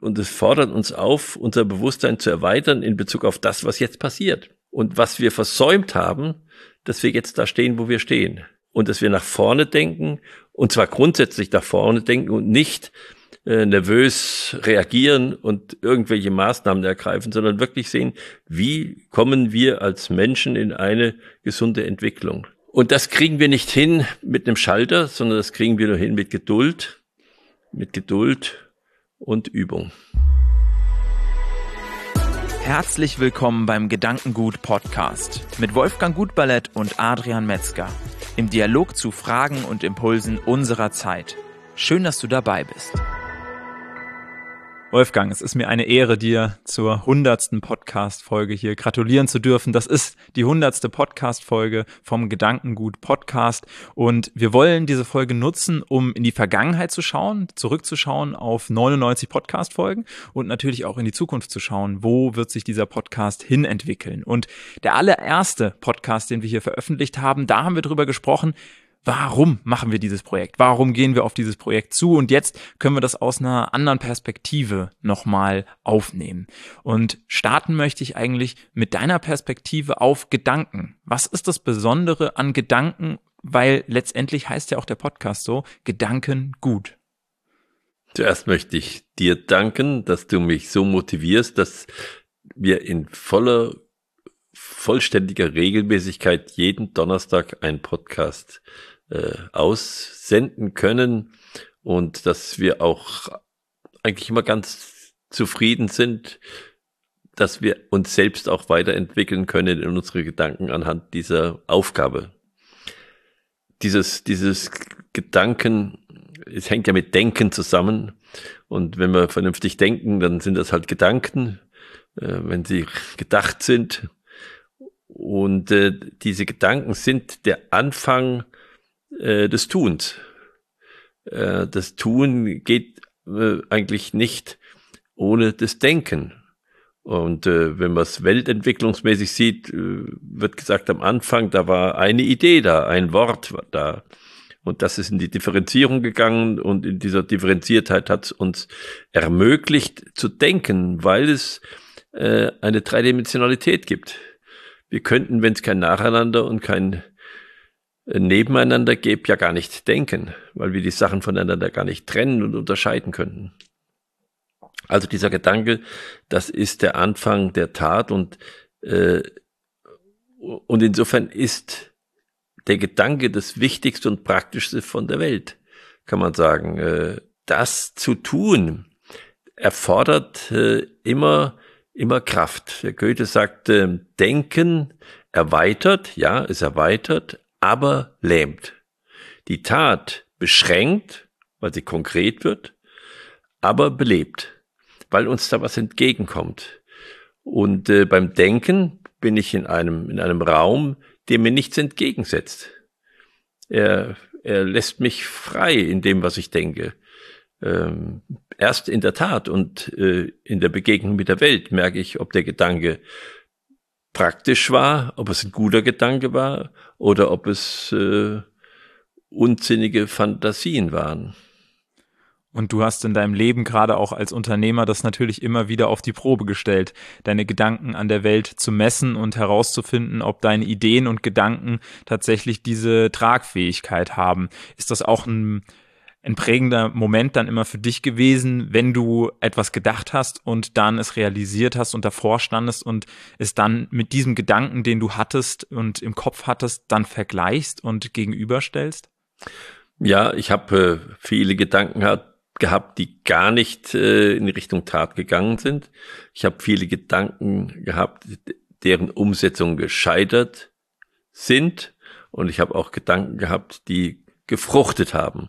Und es fordert uns auf, unser Bewusstsein zu erweitern in Bezug auf das, was jetzt passiert. Und was wir versäumt haben, dass wir jetzt da stehen, wo wir stehen. Und dass wir nach vorne denken, und zwar grundsätzlich nach vorne denken und nicht äh, nervös reagieren und irgendwelche Maßnahmen ergreifen, sondern wirklich sehen, wie kommen wir als Menschen in eine gesunde Entwicklung. Und das kriegen wir nicht hin mit einem Schalter, sondern das kriegen wir nur hin mit Geduld, mit Geduld und Übung. Herzlich willkommen beim Gedankengut Podcast mit Wolfgang Gutballett und Adrian Metzger im Dialog zu Fragen und Impulsen unserer Zeit. Schön, dass du dabei bist. Wolfgang, es ist mir eine Ehre, dir zur hundertsten Podcast-Folge hier gratulieren zu dürfen. Das ist die hundertste Podcast-Folge vom Gedankengut Podcast. Und wir wollen diese Folge nutzen, um in die Vergangenheit zu schauen, zurückzuschauen auf 99 Podcast-Folgen und natürlich auch in die Zukunft zu schauen, wo wird sich dieser Podcast hin entwickeln. Und der allererste Podcast, den wir hier veröffentlicht haben, da haben wir drüber gesprochen, warum machen wir dieses Projekt? Warum gehen wir auf dieses Projekt zu? Und jetzt können wir das aus einer anderen Perspektive nochmal aufnehmen. Und starten möchte ich eigentlich mit deiner Perspektive auf Gedanken. Was ist das Besondere an Gedanken? Weil letztendlich heißt ja auch der Podcast so, Gedanken gut. Zuerst möchte ich dir danken, dass du mich so motivierst, dass wir in voller vollständiger Regelmäßigkeit jeden Donnerstag einen Podcast äh, aussenden können und dass wir auch eigentlich immer ganz zufrieden sind, dass wir uns selbst auch weiterentwickeln können in unsere Gedanken anhand dieser Aufgabe. Dieses, dieses Gedanken, es hängt ja mit Denken zusammen. Und wenn wir vernünftig denken, dann sind das halt Gedanken, äh, wenn sie gedacht sind. Und äh, diese Gedanken sind der Anfang äh, des Tuns. Äh, das Tun geht äh, eigentlich nicht ohne das Denken. Und wenn man es weltentwicklungsmäßig sieht, wird gesagt am Anfang, da war eine Idee da, ein Wort war da. Und das ist in die Differenzierung gegangen und in dieser Differenziertheit hat es uns ermöglicht zu denken, weil es äh, eine Dreidimensionalität gibt. Wir könnten, wenn es kein Nacheinander und kein nebeneinander gäbe, ja gar nicht denken, weil wir die Sachen voneinander gar nicht trennen und unterscheiden könnten. Also dieser Gedanke, das ist der Anfang der Tat und, äh, und insofern ist der Gedanke das Wichtigste und Praktischste von der Welt, kann man sagen. Äh, das zu tun erfordert äh, immer, immer Kraft. Der Goethe sagte, Denken erweitert, ja, es erweitert, aber lähmt. Die Tat beschränkt, weil sie konkret wird, aber belebt, weil uns da was entgegenkommt. Und äh, beim Denken bin ich in einem, in einem Raum, der mir nichts entgegensetzt. Er, er lässt mich frei in dem, was ich denke. Ähm, erst in der Tat und äh, in der Begegnung mit der Welt merke ich, ob der Gedanke praktisch war, ob es ein guter Gedanke war oder ob es äh, unsinnige Fantasien waren. Und du hast in deinem Leben gerade auch als Unternehmer das natürlich immer wieder auf die Probe gestellt, deine Gedanken an der Welt zu messen und herauszufinden, ob deine Ideen und Gedanken tatsächlich diese Tragfähigkeit haben. Ist das auch ein ein prägender Moment dann immer für dich gewesen, wenn du etwas gedacht hast und dann es realisiert hast und davor standest und es dann mit diesem Gedanken, den du hattest und im Kopf hattest, dann vergleichst und gegenüberstellst? Ja, ich habe äh, viele Gedanken gehabt, die gar nicht äh, in Richtung Tat gegangen sind. Ich habe viele Gedanken gehabt, deren Umsetzung gescheitert sind. Und ich habe auch Gedanken gehabt, die gefruchtet haben.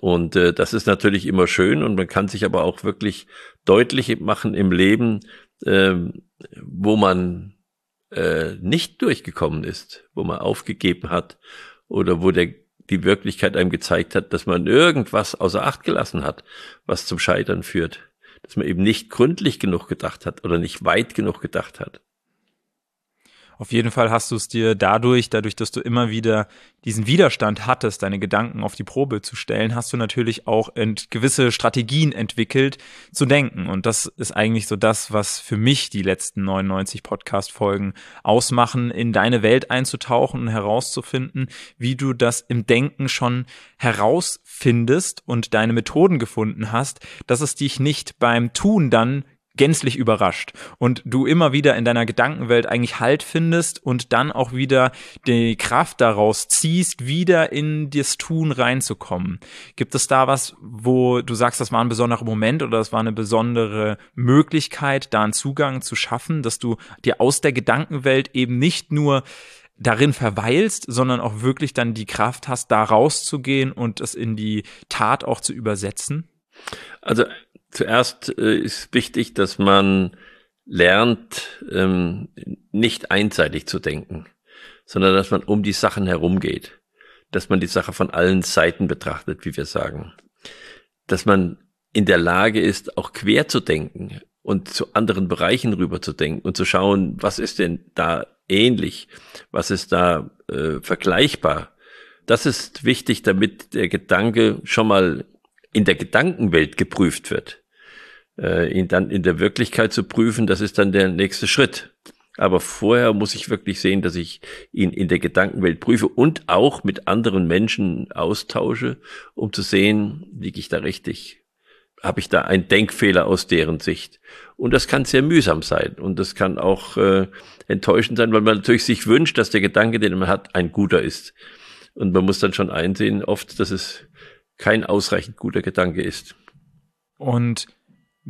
Und äh, das ist natürlich immer schön und man kann sich aber auch wirklich deutlich machen im Leben, äh, wo man äh, nicht durchgekommen ist, wo man aufgegeben hat oder wo der, die Wirklichkeit einem gezeigt hat, dass man irgendwas außer Acht gelassen hat, was zum Scheitern führt. Dass man eben nicht gründlich genug gedacht hat oder nicht weit genug gedacht hat. Auf jeden Fall hast du es dir dadurch, dadurch, dass du immer wieder diesen Widerstand hattest, deine Gedanken auf die Probe zu stellen, hast du natürlich auch gewisse Strategien entwickelt zu denken. Und das ist eigentlich so das, was für mich die letzten 99 Podcast-Folgen ausmachen, in deine Welt einzutauchen und herauszufinden, wie du das im Denken schon herausfindest und deine Methoden gefunden hast, dass es dich nicht beim Tun dann gänzlich überrascht und du immer wieder in deiner Gedankenwelt eigentlich Halt findest und dann auch wieder die Kraft daraus ziehst, wieder in das Tun reinzukommen. Gibt es da was, wo du sagst, das war ein besonderer Moment oder das war eine besondere Möglichkeit, da einen Zugang zu schaffen, dass du dir aus der Gedankenwelt eben nicht nur darin verweilst, sondern auch wirklich dann die Kraft hast, da rauszugehen und es in die Tat auch zu übersetzen? Also zuerst äh, ist wichtig, dass man lernt, ähm, nicht einseitig zu denken, sondern dass man um die Sachen herumgeht, dass man die Sache von allen Seiten betrachtet, wie wir sagen, dass man in der Lage ist, auch quer zu denken und zu anderen Bereichen rüber zu denken und zu schauen, was ist denn da ähnlich, was ist da äh, vergleichbar. Das ist wichtig, damit der Gedanke schon mal in der Gedankenwelt geprüft wird. Äh, ihn dann in der Wirklichkeit zu prüfen, das ist dann der nächste Schritt. Aber vorher muss ich wirklich sehen, dass ich ihn in der Gedankenwelt prüfe und auch mit anderen Menschen austausche, um zu sehen, liege ich da richtig? Habe ich da einen Denkfehler aus deren Sicht? Und das kann sehr mühsam sein und das kann auch äh, enttäuschend sein, weil man natürlich sich wünscht, dass der Gedanke, den man hat, ein guter ist. Und man muss dann schon einsehen, oft, dass es kein ausreichend guter Gedanke ist. Und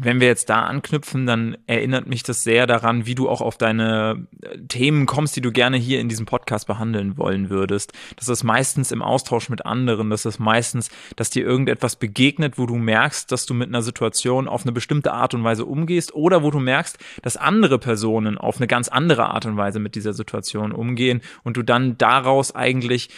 wenn wir jetzt da anknüpfen, dann erinnert mich das sehr daran, wie du auch auf deine äh, Themen kommst, die du gerne hier in diesem Podcast behandeln wollen würdest. Das ist meistens im Austausch mit anderen. Das ist meistens, dass dir irgendetwas begegnet, wo du merkst, dass du mit einer Situation auf eine bestimmte Art und Weise umgehst oder wo du merkst, dass andere Personen auf eine ganz andere Art und Weise mit dieser Situation umgehen und du dann daraus eigentlich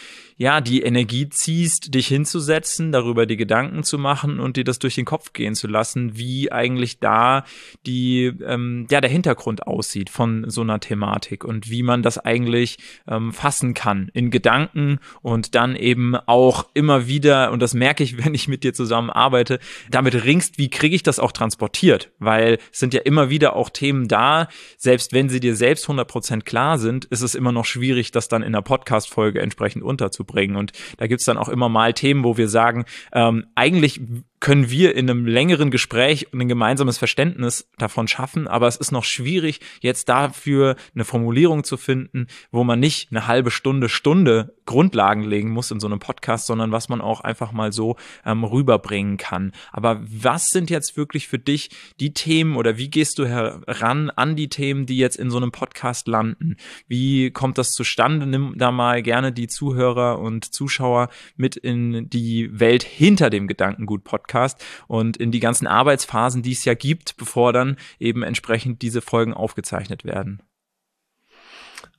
ja, die Energie ziehst, dich hinzusetzen, darüber die Gedanken zu machen und dir das durch den Kopf gehen zu lassen, wie eigentlich da die, ähm, ja, der Hintergrund aussieht von so einer Thematik und wie man das eigentlich ähm, fassen kann in Gedanken und dann eben auch immer wieder, und das merke ich, wenn ich mit dir zusammen arbeite, damit ringst, wie kriege ich das auch transportiert? Weil es sind ja immer wieder auch Themen da, selbst wenn sie dir selbst 100% klar sind, ist es immer noch schwierig, das dann in einer Podcast-Folge entsprechend unterzubringen bringen. Und da gibt's dann auch immer mal Themen, wo wir sagen, ähm, eigentlich können wir in einem längeren Gespräch ein gemeinsames Verständnis davon schaffen, aber es ist noch schwierig, jetzt dafür eine Formulierung zu finden, wo man nicht eine halbe Stunde, Stunde Grundlagen legen muss in so einem Podcast, sondern was man auch einfach mal so ähm, rüberbringen kann. Aber was sind jetzt wirklich für dich die Themen oder wie gehst du heran an die Themen, die jetzt in so einem Podcast landen? Wie kommt das zustande? Nimm da mal gerne die Zuhörer und Zuschauer mit in die Welt hinter dem Gedankengut-Podcast Podcast und in die ganzen Arbeitsphasen, die es ja gibt, bevor dann eben entsprechend diese Folgen aufgezeichnet werden?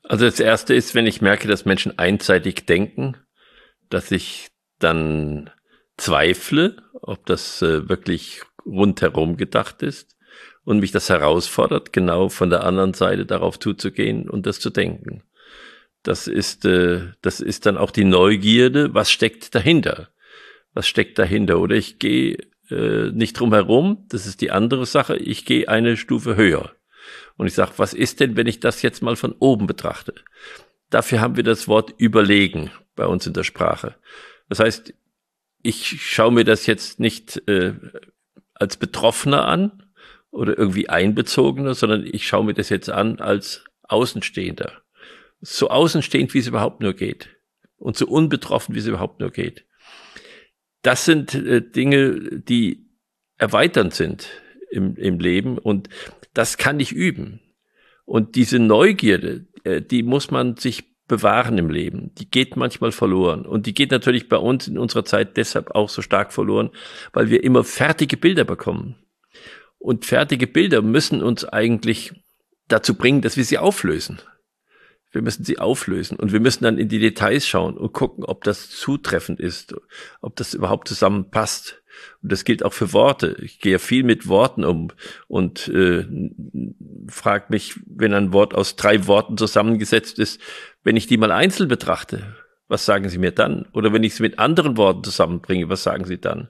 Also das erste ist, wenn ich merke, dass Menschen einseitig denken, dass ich dann zweifle, ob das äh, wirklich rundherum gedacht ist und mich das herausfordert, genau von der anderen Seite darauf zuzugehen und das zu denken. Das ist, äh, das ist dann auch die Neugierde, was steckt dahinter? Was steckt dahinter. Oder ich gehe äh, nicht drum herum, das ist die andere Sache, ich gehe eine Stufe höher. Und ich sage, was ist denn, wenn ich das jetzt mal von oben betrachte? Dafür haben wir das Wort überlegen bei uns in der Sprache. Das heißt, ich schaue mir das jetzt nicht äh, als Betroffener an oder irgendwie Einbezogener, sondern ich schaue mir das jetzt an als Außenstehender. So außenstehend, wie es überhaupt nur geht. Und so unbetroffen, wie es überhaupt nur geht das sind äh, Dinge, die erweiternd sind im, im Leben und das kann ich üben. Und diese Neugierde, äh, die muss man sich bewahren im Leben. Die geht manchmal verloren. Und die geht natürlich bei uns in unserer Zeit deshalb auch so stark verloren, weil wir immer fertige Bilder bekommen. Und fertige Bilder müssen uns eigentlich dazu bringen, dass wir sie auflösen. Wir müssen sie auflösen und wir müssen dann in die Details schauen und gucken, ob das zutreffend ist, ob das überhaupt zusammenpasst. Und das gilt auch für Worte. Ich gehe viel mit Worten um und äh, frage mich, wenn ein Wort aus drei Worten zusammengesetzt ist, wenn ich die mal einzeln betrachte, was sagen Sie mir dann? Oder wenn ich es mit anderen Worten zusammenbringe, was sagen Sie dann?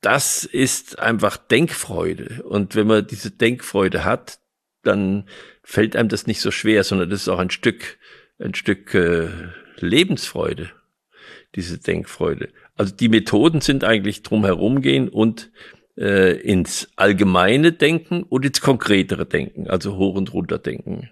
Das ist einfach Denkfreude. Und wenn man diese Denkfreude hat, dann fällt einem das nicht so schwer, sondern das ist auch ein Stück, ein Stück äh, Lebensfreude, diese Denkfreude. Also die Methoden sind eigentlich drum herumgehen und äh, ins allgemeine Denken und ins konkretere Denken, also hoch und runter denken.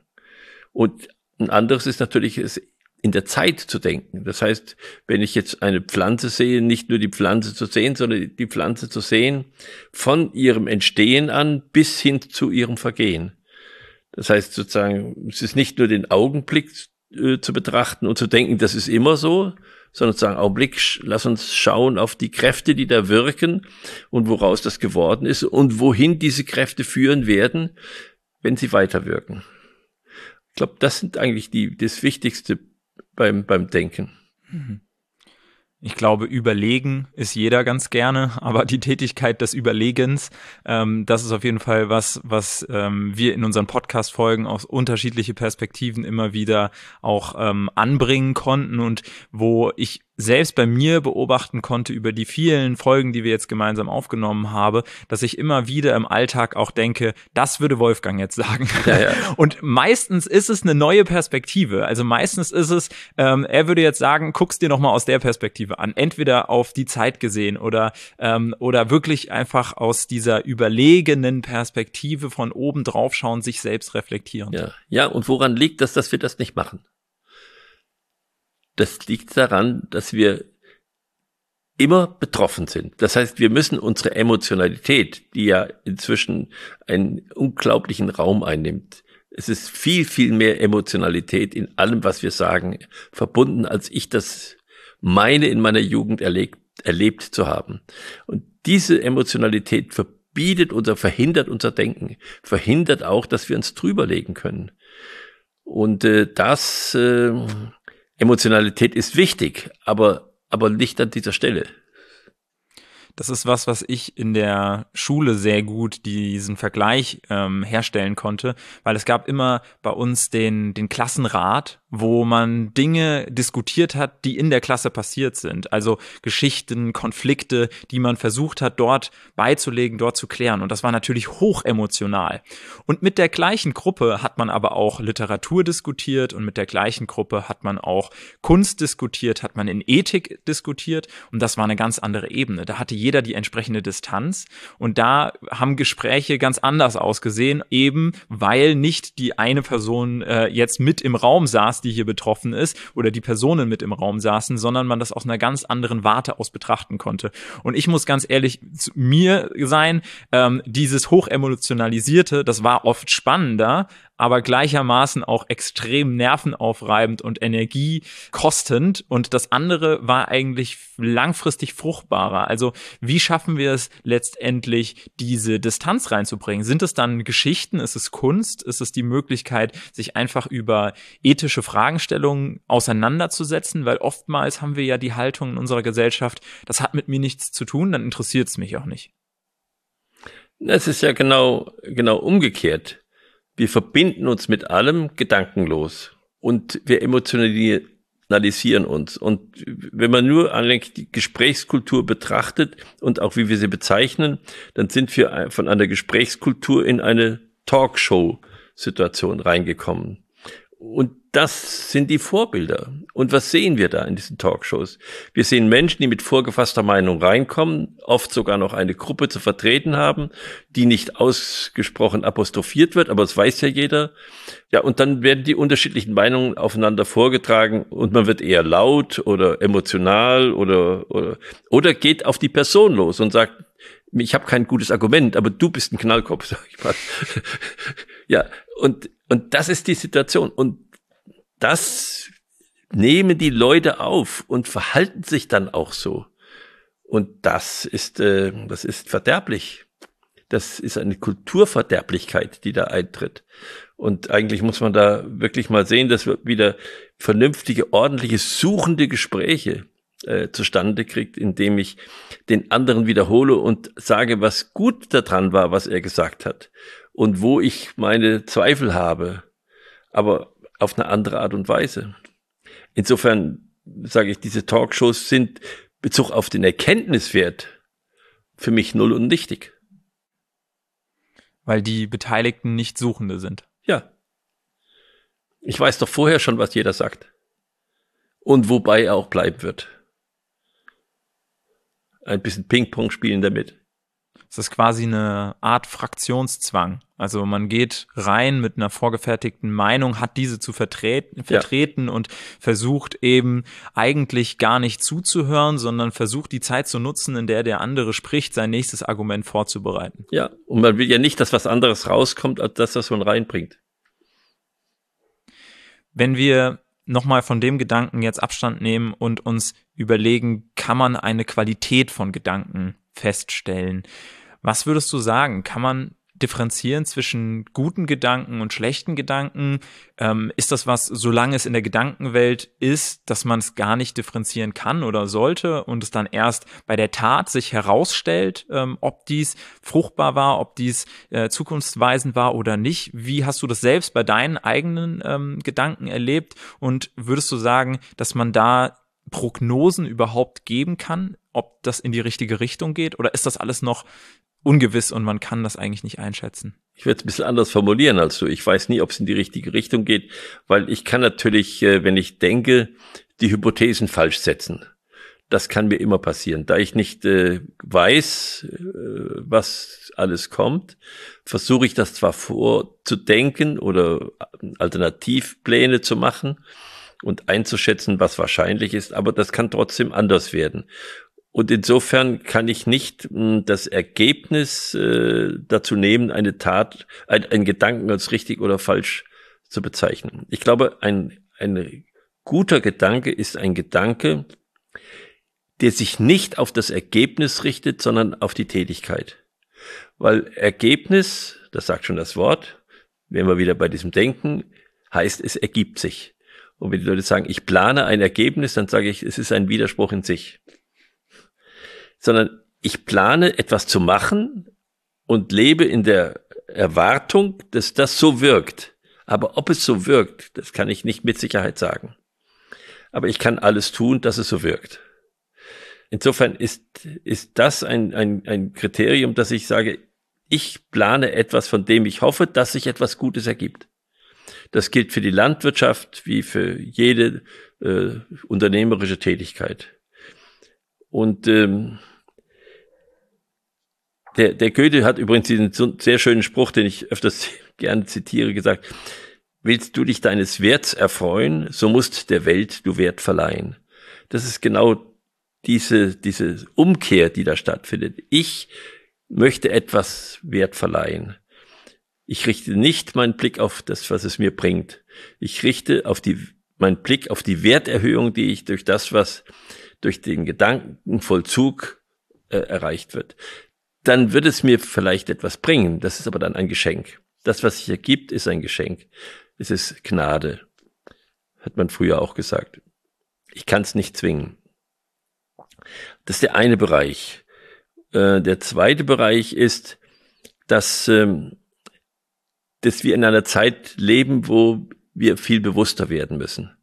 Und ein anderes ist natürlich es in der Zeit zu denken. Das heißt, wenn ich jetzt eine Pflanze sehe, nicht nur die Pflanze zu sehen, sondern die Pflanze zu sehen von ihrem Entstehen an bis hin zu ihrem Vergehen. Das heißt sozusagen, es ist nicht nur den Augenblick äh, zu betrachten und zu denken, das ist immer so, sondern zu sagen, Augenblick, lass uns schauen auf die Kräfte, die da wirken und woraus das geworden ist und wohin diese Kräfte führen werden, wenn sie weiterwirken. Ich glaube, das sind eigentlich die, das Wichtigste beim, beim Denken. Mhm. Ich glaube, überlegen ist jeder ganz gerne, aber die Tätigkeit des Überlegens, ähm, das ist auf jeden Fall was, was ähm, wir in unseren Podcast-Folgen aus unterschiedliche Perspektiven immer wieder auch ähm, anbringen konnten und wo ich selbst bei mir beobachten konnte über die vielen Folgen, die wir jetzt gemeinsam aufgenommen haben, dass ich immer wieder im Alltag auch denke, das würde Wolfgang jetzt sagen. Ja, ja. Und meistens ist es eine neue Perspektive. Also meistens ist es, ähm, er würde jetzt sagen, guck's dir noch mal aus der Perspektive an. Entweder auf die Zeit gesehen oder ähm, oder wirklich einfach aus dieser überlegenen Perspektive von oben drauf schauen, sich selbst reflektieren. Ja, ja. Und woran liegt das, dass wir das nicht machen? Das liegt daran, dass wir immer betroffen sind. Das heißt, wir müssen unsere Emotionalität, die ja inzwischen einen unglaublichen Raum einnimmt, es ist viel, viel mehr Emotionalität in allem, was wir sagen, verbunden, als ich das meine in meiner Jugend erlebt, erlebt zu haben. Und diese Emotionalität verbietet unser, verhindert unser Denken, verhindert auch, dass wir uns drüberlegen können. Und äh, das äh, Emotionalität ist wichtig, aber, aber nicht an dieser Stelle. Das ist was, was ich in der Schule sehr gut diesen Vergleich ähm, herstellen konnte, weil es gab immer bei uns den, den Klassenrat, wo man Dinge diskutiert hat, die in der Klasse passiert sind. Also Geschichten, Konflikte, die man versucht hat, dort beizulegen, dort zu klären. Und das war natürlich hoch emotional. Und mit der gleichen Gruppe hat man aber auch Literatur diskutiert und mit der gleichen Gruppe hat man auch Kunst diskutiert, hat man in Ethik diskutiert. Und das war eine ganz andere Ebene. Da hatte jeder die entsprechende Distanz. Und da haben Gespräche ganz anders ausgesehen, eben weil nicht die eine Person äh, jetzt mit im Raum saß, die hier betroffen ist, oder die Personen mit im Raum saßen, sondern man das aus einer ganz anderen Warte aus betrachten konnte. Und ich muss ganz ehrlich zu mir sein, ähm, dieses hochemotionalisierte, das war oft spannender, aber gleichermaßen auch extrem nervenaufreibend und energiekostend. Und das andere war eigentlich langfristig fruchtbarer. Also wie schaffen wir es letztendlich, diese Distanz reinzubringen? Sind es dann Geschichten? Ist es Kunst? Ist es die Möglichkeit, sich einfach über ethische Fragestellungen auseinanderzusetzen? Weil oftmals haben wir ja die Haltung in unserer Gesellschaft, das hat mit mir nichts zu tun, dann interessiert es mich auch nicht. Es ist ja genau, genau umgekehrt. Wir verbinden uns mit allem gedankenlos und wir emotionalisieren uns. Und wenn man nur eigentlich die Gesprächskultur betrachtet und auch wie wir sie bezeichnen, dann sind wir von einer Gesprächskultur in eine Talkshow-Situation reingekommen. Und das sind die Vorbilder. Und was sehen wir da in diesen Talkshows? Wir sehen Menschen, die mit vorgefasster Meinung reinkommen, oft sogar noch eine Gruppe zu vertreten haben, die nicht ausgesprochen apostrophiert wird, aber es weiß ja jeder. Ja, und dann werden die unterschiedlichen Meinungen aufeinander vorgetragen und man wird eher laut oder emotional oder, oder, oder geht auf die Person los und sagt, ich habe kein gutes Argument, aber du bist ein Knallkopf, sag ich mal. ja, und, und das ist die Situation. Und das nehmen die Leute auf und verhalten sich dann auch so. Und das ist, äh, das ist verderblich. Das ist eine Kulturverderblichkeit, die da eintritt. Und eigentlich muss man da wirklich mal sehen, dass wir wieder vernünftige, ordentliche, suchende Gespräche äh, zustande kriegt, indem ich den anderen wiederhole und sage, was gut daran war, was er gesagt hat und wo ich meine Zweifel habe, aber auf eine andere Art und Weise. Insofern sage ich, diese Talkshows sind Bezug auf den Erkenntniswert für mich null und nichtig. Weil die Beteiligten nicht Suchende sind. Ja. Ich weiß doch vorher schon, was jeder sagt. Und wobei er auch bleiben wird. Ein bisschen Ping-Pong spielen damit. Es ist quasi eine Art Fraktionszwang. Also man geht rein mit einer vorgefertigten Meinung, hat diese zu vertreten, vertreten ja. und versucht eben eigentlich gar nicht zuzuhören, sondern versucht die Zeit zu nutzen, in der der andere spricht, sein nächstes Argument vorzubereiten. Ja, und man will ja nicht, dass was anderes rauskommt, als das, was man reinbringt. Wenn wir nochmal von dem Gedanken jetzt Abstand nehmen und uns überlegen, kann man eine Qualität von Gedanken feststellen? Was würdest du sagen? Kann man differenzieren zwischen guten Gedanken und schlechten Gedanken? Ähm, ist das was, solange es in der Gedankenwelt ist, dass man es gar nicht differenzieren kann oder sollte und es dann erst bei der Tat sich herausstellt, ähm, ob dies fruchtbar war, ob dies äh, zukunftsweisend war oder nicht? Wie hast du das selbst bei deinen eigenen ähm, Gedanken erlebt? Und würdest du sagen, dass man da Prognosen überhaupt geben kann, ob das in die richtige Richtung geht? Oder ist das alles noch ungewiss und man kann das eigentlich nicht einschätzen. Ich werde es ein bisschen anders formulieren als du. Ich weiß nie, ob es in die richtige Richtung geht, weil ich kann natürlich, äh, wenn ich denke, die Hypothesen falsch setzen. Das kann mir immer passieren. Da ich nicht äh, weiß, äh, was alles kommt, versuche ich das zwar vorzudenken oder Alternativpläne zu machen und einzuschätzen, was wahrscheinlich ist, aber das kann trotzdem anders werden. Und insofern kann ich nicht mh, hm, das Ergebnis äh, dazu nehmen, eine Tat, ein, einen Gedanken als richtig oder falsch zu bezeichnen. Ich glaube, ein, ein guter Gedanke ist ein Gedanke, der sich nicht auf das Ergebnis richtet, sondern auf die Tätigkeit. Weil Ergebnis, das sagt schon das Wort, wenn wir wieder bei diesem Denken, heißt, es ergibt sich. Und wenn die Leute sagen, ich plane ein Ergebnis, dann sage ich, es ist ein Widerspruch in sich sondern ich plane etwas zu machen und lebe in der Erwartung, dass das so wirkt. Aber ob es so wirkt, das kann ich nicht mit Sicherheit sagen. Aber ich kann alles tun, dass es so wirkt. Insofern ist, ist das ein, ein, ein Kriterium, dass ich sage, ich plane etwas, von dem ich hoffe, dass sich etwas Gutes ergibt. Das gilt für die Landwirtschaft wie für jede äh, unternehmerische Tätigkeit. Und ähm, der, der Goethe hat übrigens diesen sehr schönen Spruch, den ich öfters gerne zitiere, gesagt, willst du dich deines Werts erfreuen, so musst der Welt du Wert verleihen. Das ist genau diese, diese Umkehr, die da stattfindet. Ich möchte etwas Wert verleihen. Ich richte nicht meinen Blick auf das, was es mir bringt. Ich richte auf die, meinen Blick auf die Werterhöhung, die ich durch das, was durch den Gedankenvollzug äh, erreicht wird dann wird es mir vielleicht etwas bringen. Das ist aber dann ein Geschenk. Das, was sich ergibt, ist ein Geschenk. Es ist Gnade. Hat man früher auch gesagt. Ich kann es nicht zwingen. Das ist der eine Bereich. Äh, der zweite Bereich ist, dass, ähm, dass wir in einer Zeit leben, wo wir viel bewusster werden müssen.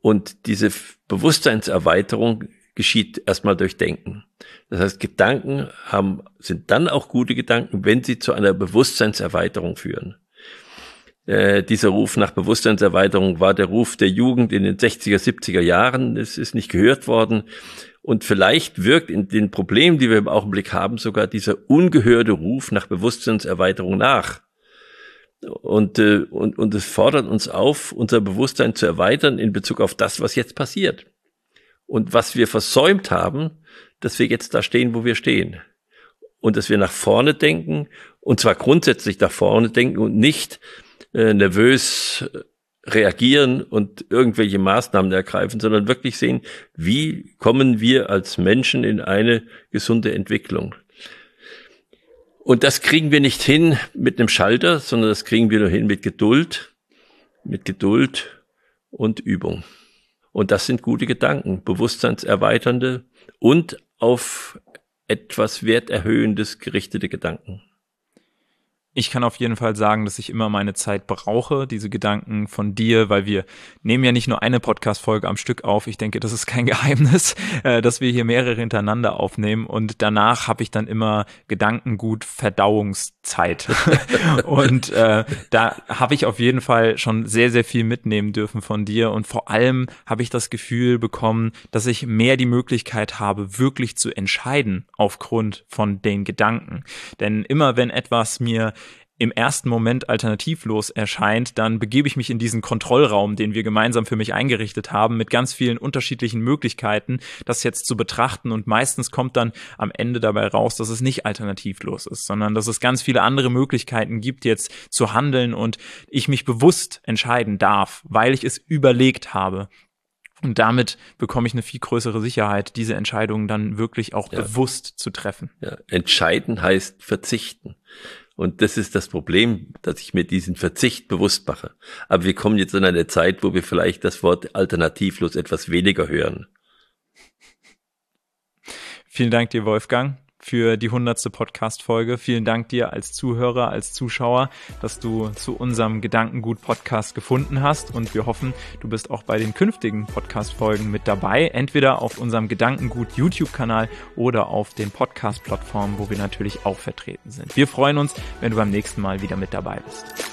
Und diese Bewusstseinserweiterung geschieht erstmal durch Denken. Das heißt, Gedanken haben, sind dann auch gute Gedanken, wenn sie zu einer Bewusstseinserweiterung führen. Äh, dieser Ruf nach Bewusstseinserweiterung war der Ruf der Jugend in den 60er, 70er Jahren. Es ist nicht gehört worden. Und vielleicht wirkt in den Problemen, die wir im Augenblick haben, sogar dieser ungehörte Ruf nach Bewusstseinserweiterung nach. Und, äh, und, und es fordert uns auf, unser Bewusstsein zu erweitern in Bezug auf das, was jetzt passiert und was wir versäumt haben, dass wir jetzt da stehen, wo wir stehen. Und dass wir nach vorne denken, und zwar grundsätzlich nach vorne denken und nicht äh, nervös reagieren und irgendwelche Maßnahmen ergreifen, sondern wirklich sehen, wie kommen wir als Menschen in eine gesunde Entwicklung. Und das kriegen wir nicht hin mit einem Schalter, sondern das kriegen wir nur hin mit Geduld, mit Geduld und Übung. Und das sind gute Gedanken, bewusstseinserweiternde und auf etwas Werterhöhendes gerichtete Gedanken. Ich kann auf jeden Fall sagen, dass ich immer meine Zeit brauche, diese Gedanken von dir, weil wir nehmen ja nicht nur eine Podcast-Folge am Stück auf. Ich denke, das ist kein Geheimnis, äh, dass wir hier mehrere hintereinander aufnehmen und danach habe ich dann immer Gedankengut Verdauungszeit. und äh, da habe ich auf jeden Fall schon sehr, sehr viel mitnehmen dürfen von dir und vor allem habe ich das Gefühl bekommen, dass ich mehr die Möglichkeit habe, wirklich zu entscheiden aufgrund von den Gedanken. Denn immer wenn etwas mir im ersten Moment alternativlos erscheint, dann begebe ich mich in diesen Kontrollraum, den wir gemeinsam für mich eingerichtet haben, mit ganz vielen unterschiedlichen Möglichkeiten, das jetzt zu betrachten. Und meistens kommt dann am Ende dabei raus, dass es nicht alternativlos ist, sondern dass es ganz viele andere Möglichkeiten gibt, jetzt zu handeln und ich mich bewusst entscheiden darf, weil ich es überlegt habe. Und damit bekomme ich eine viel größere Sicherheit, diese Entscheidungen dann wirklich auch ja. bewusst zu treffen. Ja. Entscheiden heißt verzichten. Und das ist das Problem, dass ich mir diesen Verzicht bewusst mache. Aber wir kommen jetzt in eine Zeit, wo wir vielleicht das Wort alternativlos etwas weniger hören. Vielen Dank dir, Wolfgang für die hundertste Podcast-Folge. Vielen Dank dir als Zuhörer, als Zuschauer, dass du zu unserem Gedankengut-Podcast gefunden hast und wir hoffen, du bist auch bei den künftigen Podcast-Folgen mit dabei, entweder auf unserem Gedankengut YouTube-Kanal oder auf den Podcast-Plattformen, wo wir natürlich auch vertreten sind. Wir freuen uns, wenn du beim nächsten Mal wieder mit dabei bist.